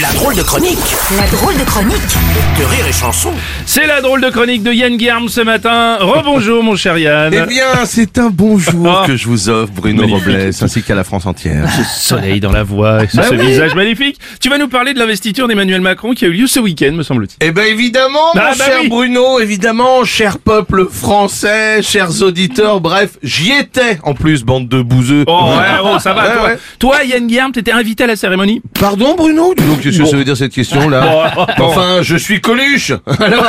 La drôle de chronique La drôle de chronique de Rire et Chanson. C'est la drôle de chronique de Yann Guerme ce matin. Rebonjour mon cher Yann. Eh bien, c'est un bonjour Ah. que je vous offre, Bruno Magnifique. Robles, ainsi qu'à la France entière. Soleil dans la voix et sur Bah ce oui. visage magnifique. Tu vas nous parler de l'investiture d'Emmanuel Macron qui a eu lieu ce week-end, me semble-t-il. Eh ben évidemment, Ah, mon bah cher oui. Bruno, évidemment, cher peuple français, chers auditeurs, bref, j'y étais en plus, bande de bouseux. Oh ouais, oh, ça va. Ouais, toi, ouais. toi, Yann Guerme, t'étais invité à la cérémonie. Pardon Bruno qu'est-ce que ça veut dire cette question-là. Enfin, je suis Coluche Alors,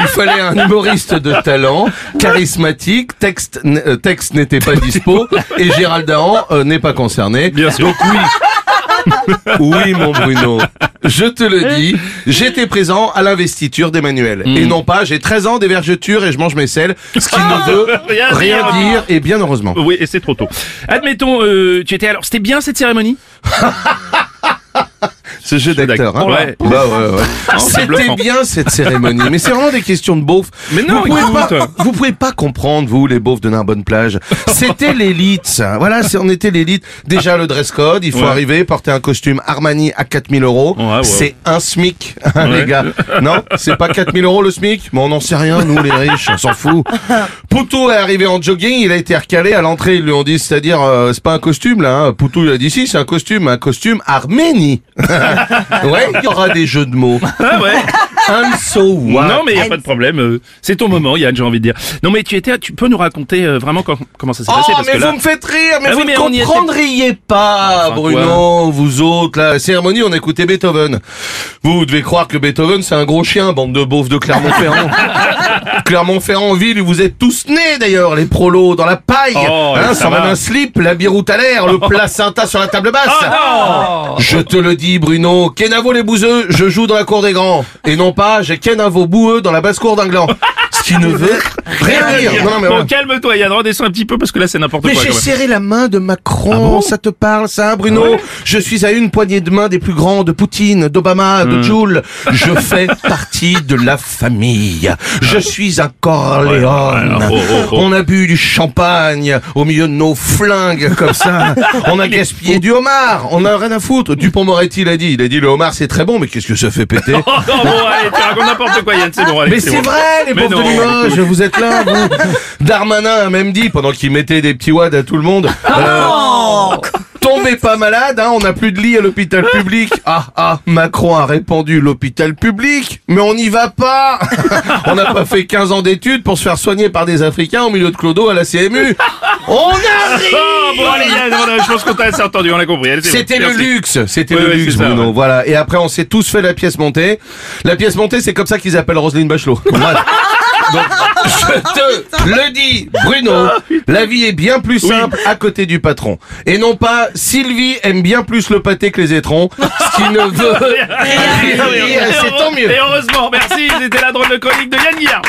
il fallait un humoriste de talent, charismatique, texte, euh, texte n'était pas dispo, et Gérald Dahan euh, n'est pas concerné. Bien sûr. Donc oui, oui mon Bruno, je te le dis, j'étais présent à l'investiture d'Emmanuel. Hmm. Et non pas, j'ai 13 ans d'évergeture et je mange mes selles, ce qui ne veut Rien rien dire. dire, et bien heureusement. Oui, et c'est trop tôt. Admettons, euh, tu étais alors, c'était bien cette cérémonie? Ce jeu d'acteur, hein. Ouais. Bah ouais, ouais. C'était bien cette cérémonie, mais c'est vraiment des questions de beauf. Mais non, vous pouvez, écoute. pas, vous pouvez pas comprendre, vous, les beaufs de Narbonne plage. C'était l'élite, ça. Voilà, on était l'élite. Déjà, le dress code, il faut Ouais. arriver, porter un costume Armani à 4000 euros. Ouais. C'est un SMIC, hein, les gars. Non, c'est pas 4000 euros le SMIC, mais on n'en sait rien, nous, les riches, on s'en fout. Poutou est arrivé en jogging, il a été recalé à l'entrée, ils lui ont dit, c'est-à-dire, euh, c'est pas un costume, là, hein. Poutou, il a dit, si, c'est un costume, un costume Arménie. Ouais, il y aura des jeux de mots. Ah. I'm so what? Non, mais y a pas de problème. euh, C'est ton moment, Yann, j'ai envie de dire. Non, mais tu étais, tu peux nous raconter euh, vraiment quand- comment ça s'est Oh, passé parce mais que vous là. me faites rire, mais Ah vous ne était- comprendriez pas, Enfin, Bruno, vous autres. La cérémonie, on écoutait Beethoven. Vous, vous devez croire que Beethoven, c'est un gros chien, bande de beaufs de Clermont-Ferrand. Clermont-Ferrand, ville où vous êtes tous nés, d'ailleurs, les prolos, dans la paille. Oh, hein, ça sans va. même un slip, la biroute à l'air, le placenta sur la table basse. Oh, Je te le dis, Bruno, Kenavo les bouseux, je joue dans la cour des grands. Et non pas, j'ai Kenavo boueux dans la basse-cour d'un gland. Ce qui ne veut rien dire. Non, mais bon, voilà. calme-toi, Yann, redescends un petit peu parce que là, c'est n'importe Mais quoi. j'ai quand même. serré la main de Macron, Ah bon ça te parle ça, Bruno Ouais. Je suis à une poignée de main des plus grands de Poutine, d'Obama, de Joule. Je fais partie de la famille. Je suis un. Ouais, ouais, oh, oh, oh. On a bu du champagne au milieu de nos flingues comme ça. On a gaspillé du homard. On a rien à foutre. Dupont-Moretti l'a dit. Il a dit le homard c'est très bon, mais qu'est-ce que ça fait péter Oh non, bon, allez, tu racontes n'importe quoi, Yann, c'est bon, allez. mais c'est bon. vrai, les Mais pauvres de non. Limoges, vous êtes là, vous. Darmanin a même dit, pendant qu'il mettait des petits wads à tout le monde, euh, tombez pas malade, hein, on n'a plus de lit à l'hôpital public. Ah, ah, Macron a répandu l'hôpital public, mais on n'y va pas. on n'a pas fait 15 ans d'études pour se faire soigner par des Africains au milieu de Clodo à la CMU. On arrive Oh, bon, allez, voilà, je pense qu'on t'a assez entendu, on a compris. bon, c'était le luxe, c'était Oui, le oui, luxe, ça, Bruno. ouais. Voilà. Et après, on s'est tous fait la pièce montée. La pièce montée, c'est comme ça qu'ils appellent Roselyne Bachelot. Voilà. Donc, je te le dis, Bruno, la vie est bien plus simple à côté du patron. Et non pas, Sylvie aime bien plus le pâté que les étrons, ce qui ne veut rien dire. C'est tant mieux. Et heureusement, merci, c'était la drôle de chronique de Yann Guillard.